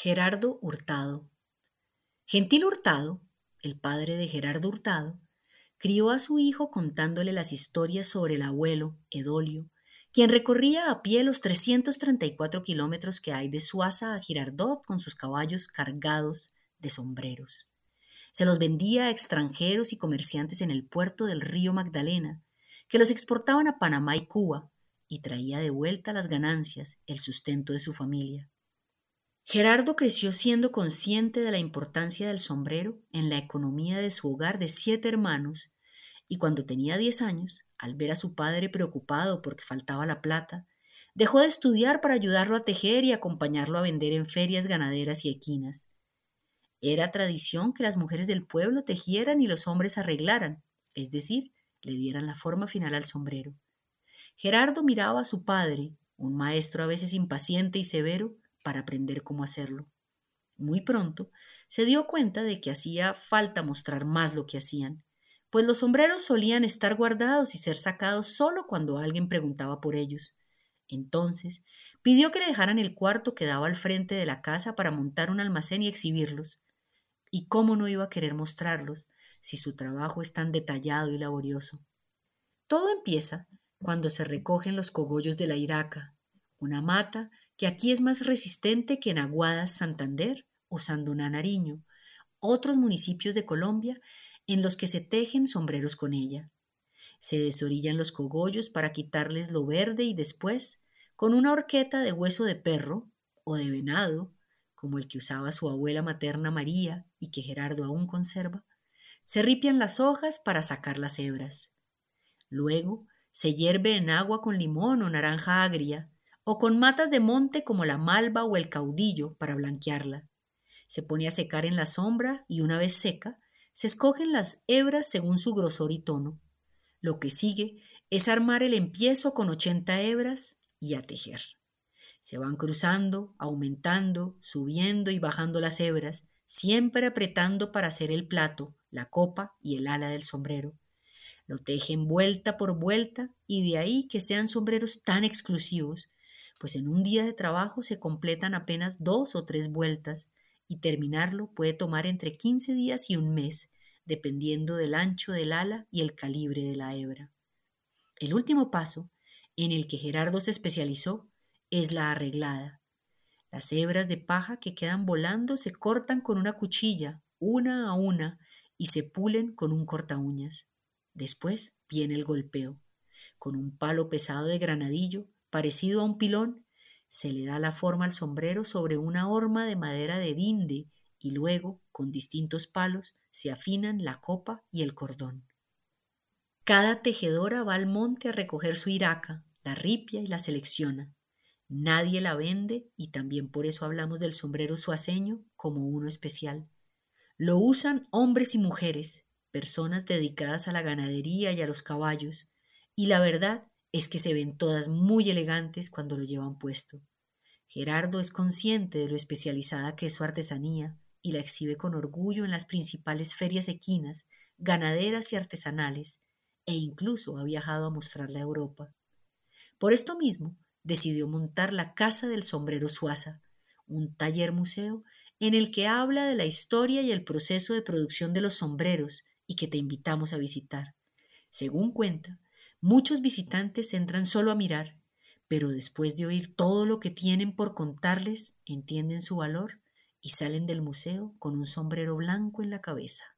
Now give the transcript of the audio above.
Gerardo Hurtado. Gentil Hurtado, el padre de Gerardo Hurtado, crió a su hijo contándole las historias sobre el abuelo, Edolio, quien recorría a pie los 334 kilómetros que hay de Suaza a Girardot con sus caballos cargados de sombreros. Se los vendía a extranjeros y comerciantes en el puerto del río Magdalena, que los exportaban a Panamá y Cuba, y traía de vuelta las ganancias, el sustento de su familia. Gerardo creció siendo consciente de la importancia del sombrero en la economía de su hogar de siete hermanos, y cuando tenía diez años, al ver a su padre preocupado porque faltaba la plata, dejó de estudiar para ayudarlo a tejer y acompañarlo a vender en ferias ganaderas y equinas. Era tradición que las mujeres del pueblo tejieran y los hombres arreglaran, es decir, le dieran la forma final al sombrero. Gerardo miraba a su padre, un maestro a veces impaciente y severo, para aprender cómo hacerlo. Muy pronto se dio cuenta de que hacía falta mostrar más lo que hacían, pues los sombreros solían estar guardados y ser sacados solo cuando alguien preguntaba por ellos. Entonces pidió que le dejaran el cuarto que daba al frente de la casa para montar un almacén y exhibirlos. ¿Y cómo no iba a querer mostrarlos si su trabajo es tan detallado y laborioso? Todo empieza cuando se recogen los cogollos de la iraca, una mata que aquí es más resistente que en Aguadas, Santander o Sandoná, Nariño, otros municipios de Colombia en los que se tejen sombreros con ella. Se desorillan los cogollos para quitarles lo verde y después, con una horqueta de hueso de perro o de venado, como el que usaba su abuela materna María y que Gerardo aún conserva, se ripian las hojas para sacar las hebras. Luego se hierve en agua con limón o naranja agria, o con matas de monte como la malva o el caudillo para blanquearla. Se pone a secar en la sombra y una vez seca, se escogen las hebras según su grosor y tono. Lo que sigue es armar el empiezo con 80 hebras y a tejer. Se van cruzando, aumentando, subiendo y bajando las hebras, siempre apretando para hacer el plato, la copa y el ala del sombrero. Lo tejen vuelta por vuelta y de ahí que sean sombreros tan exclusivos pues en un día de trabajo se completan apenas dos o tres vueltas y terminarlo puede tomar entre 15 días y un mes, dependiendo del ancho del ala y el calibre de la hebra. El último paso, en el que Gerardo se especializó, es la arreglada. Las hebras de paja que quedan volando se cortan con una cuchilla, una a una, y se pulen con un corta uñas. Después viene el golpeo. Con un palo pesado de granadillo parecido a un pilón, se le da la forma al sombrero sobre una horma de madera de dinde y luego, con distintos palos, se afinan la copa y el cordón. Cada tejedora va al monte a recoger su iraca, la ripia y la selecciona. Nadie la vende y también por eso hablamos del sombrero suaceño como uno especial. Lo usan hombres y mujeres, personas dedicadas a la ganadería y a los caballos, y la verdad es que se ven todas muy elegantes cuando lo llevan puesto. Gerardo es consciente de lo especializada que es su artesanía y la exhibe con orgullo en las principales ferias equinas, ganaderas y artesanales, e incluso ha viajado a mostrarla a Europa. Por esto mismo, decidió montar la Casa del Sombrero Suaza, un taller museo en el que habla de la historia y el proceso de producción de los sombreros y que te invitamos a visitar. Según cuenta, Muchos visitantes entran solo a mirar, pero después de oír todo lo que tienen por contarles, entienden su valor y salen del museo con un sombrero blanco en la cabeza.